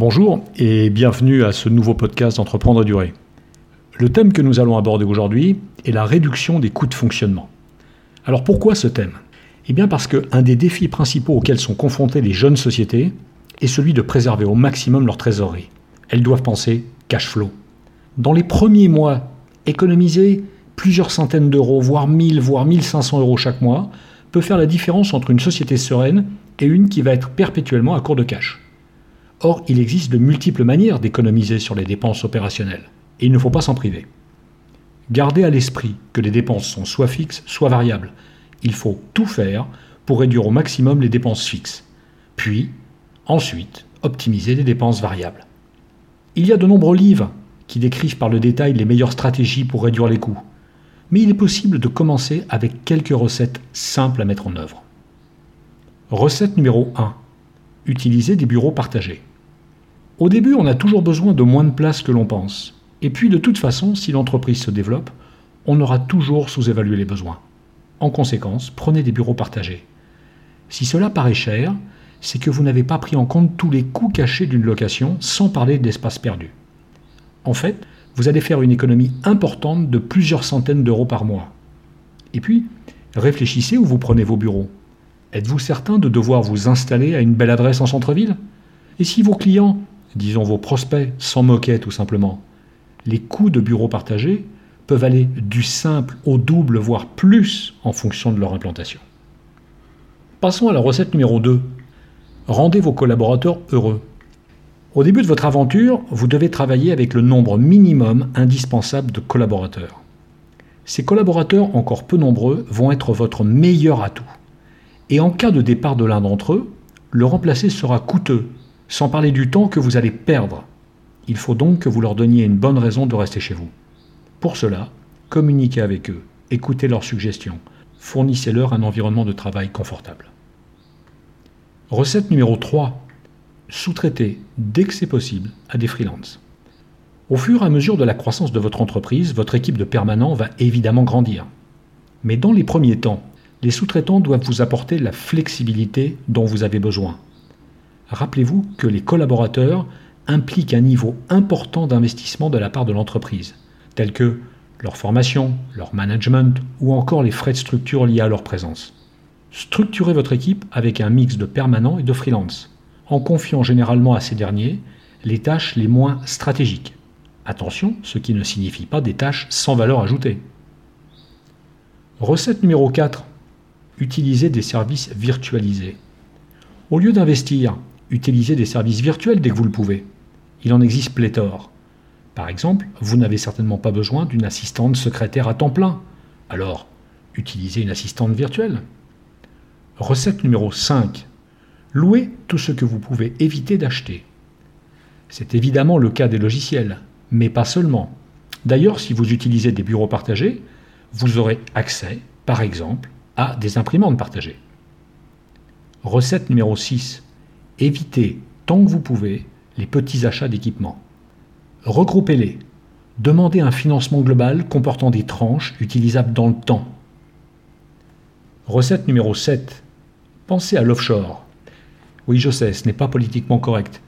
Bonjour et bienvenue à ce nouveau podcast d'Entreprendre à durée. Le thème que nous allons aborder aujourd'hui est la réduction des coûts de fonctionnement. Alors pourquoi ce thème? Eh bien parce qu'un des défis principaux auxquels sont confrontées les jeunes sociétés est celui de préserver au maximum leur trésorerie. Elles doivent penser cash flow. Dans les premiers mois, économiser plusieurs centaines d'euros, voire 1000, voire 1500 euros chaque mois, peut faire la différence entre une société sereine et une qui va être perpétuellement à court de cash. Or, il existe de multiples manières d'économiser sur les dépenses opérationnelles, et il ne faut pas s'en priver. Gardez à l'esprit que les dépenses sont soit fixes, soit variables. Il faut tout faire pour réduire au maximum les dépenses fixes, puis, ensuite, optimiser les dépenses variables. Il y a de nombreux livres qui décrivent par le détail les meilleures stratégies pour réduire les coûts, mais il est possible de commencer avec quelques recettes simples à mettre en œuvre. Recette numéro 1. Utiliser des bureaux partagés. Au début, on a toujours besoin de moins de place que l'on pense. Et puis, de toute façon, si l'entreprise se développe, on aura toujours sous-évalué les besoins. En conséquence, prenez des bureaux partagés. Si cela paraît cher, c'est que vous n'avez pas pris en compte tous les coûts cachés d'une location, sans parler d'espace perdu. En fait, vous allez faire une économie importante de plusieurs centaines d'euros par mois. Et puis, réfléchissez où vous prenez vos bureaux. Êtes-vous certain de devoir vous installer à une belle adresse en centre-ville? Et si vos clients disons vos prospects, s'en moquaient tout simplement. Les coûts de bureaux partagés peuvent aller du simple au double, voire plus, en fonction de leur implantation. Passons à la recette numéro 2. Rendez vos collaborateurs heureux. Au début de votre aventure, vous devez travailler avec le nombre minimum indispensable de collaborateurs. Ces collaborateurs encore peu nombreux vont être votre meilleur atout. Et en cas de départ de l'un d'entre eux, le remplacer sera coûteux sans parler du temps que vous allez perdre. Il faut donc que vous leur donniez une bonne raison de rester chez vous. Pour cela, communiquez avec eux, écoutez leurs suggestions, fournissez-leur un environnement de travail confortable. Recette numéro 3. Sous-traiter, dès que c'est possible, à des freelances. Au fur et à mesure de la croissance de votre entreprise, votre équipe de permanents va évidemment grandir. Mais dans les premiers temps, les sous-traitants doivent vous apporter la flexibilité dont vous avez besoin rappelez-vous que les collaborateurs impliquent un niveau important d'investissement de la part de l'entreprise, tels que leur formation, leur management ou encore les frais de structure liés à leur présence. Structurez votre équipe avec un mix de permanents et de freelance, en confiant généralement à ces derniers les tâches les moins stratégiques. Attention, ce qui ne signifie pas des tâches sans valeur ajoutée. Recette numéro 4. Utilisez des services virtualisés. Au lieu d'investir utilisez des services virtuels dès que vous le pouvez. Il en existe pléthore. Par exemple, vous n'avez certainement pas besoin d'une assistante secrétaire à temps plein. Alors, utilisez une assistante virtuelle. Recette numéro 5. Louez tout ce que vous pouvez éviter d'acheter. C'est évidemment le cas des logiciels, mais pas seulement. D'ailleurs, si vous utilisez des bureaux partagés, vous aurez accès, par exemple, à des imprimantes partagées. Recette numéro 6 évitez, tant que vous pouvez, les petits achats d'équipements. Regroupez-les. Demandez un financement global comportant des tranches utilisables dans le temps. Recette numéro 7. Pensez à l'offshore. Oui, je sais, ce n'est pas politiquement correct.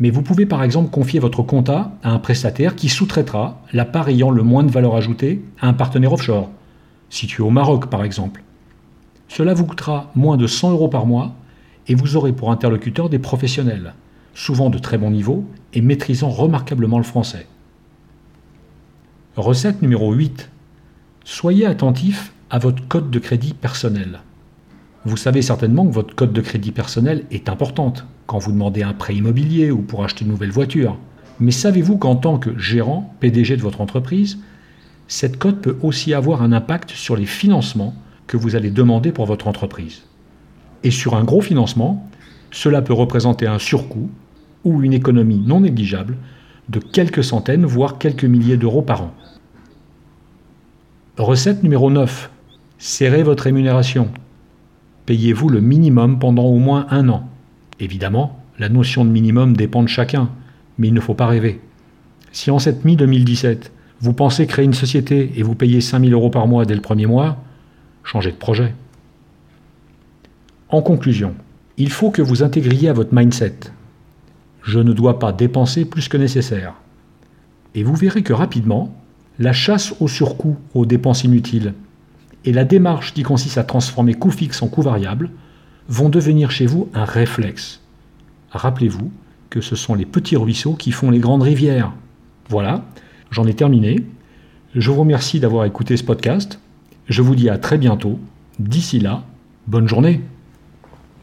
Mais vous pouvez par exemple confier votre compta à un prestataire qui sous-traitera la part ayant le moins de valeur ajoutée à un partenaire offshore, situé au Maroc par exemple. Cela vous coûtera moins de 100 euros par mois et vous aurez pour interlocuteur des professionnels, souvent de très bon niveau et maîtrisant remarquablement le français. Recette numéro 8. Soyez attentif à votre code de crédit personnel. Vous savez certainement que votre code de crédit personnel est importante quand vous demandez un prêt immobilier ou pour acheter une nouvelle voiture. Mais savez-vous qu'en tant que gérant, PDG de votre entreprise, cette cote peut aussi avoir un impact sur les financements que vous allez demander pour votre entreprise? Et sur un gros financement, cela peut représenter un surcoût ou une économie non négligeable de quelques centaines, voire quelques milliers d'euros par an. Recette numéro 9. Serrez votre rémunération. Payez-vous le minimum pendant au moins un an. Évidemment, la notion de minimum dépend de chacun, mais il ne faut pas rêver. Si en cette mi-2017, vous pensez créer une société et vous payez 5000 euros par mois dès le premier mois, changez de projet. En conclusion, il faut que vous intégriez à votre mindset je ne dois pas dépenser plus que nécessaire. Et vous verrez que rapidement, la chasse au surcoût, aux dépenses inutiles, et la démarche qui consiste à transformer coût fixe en coût variable vont devenir chez vous un réflexe. Rappelez-vous que ce sont les petits ruisseaux qui font les grandes rivières. Voilà, j'en ai terminé. Je vous remercie d'avoir écouté ce podcast. Je vous dis à très bientôt. D'ici là, bonne journée.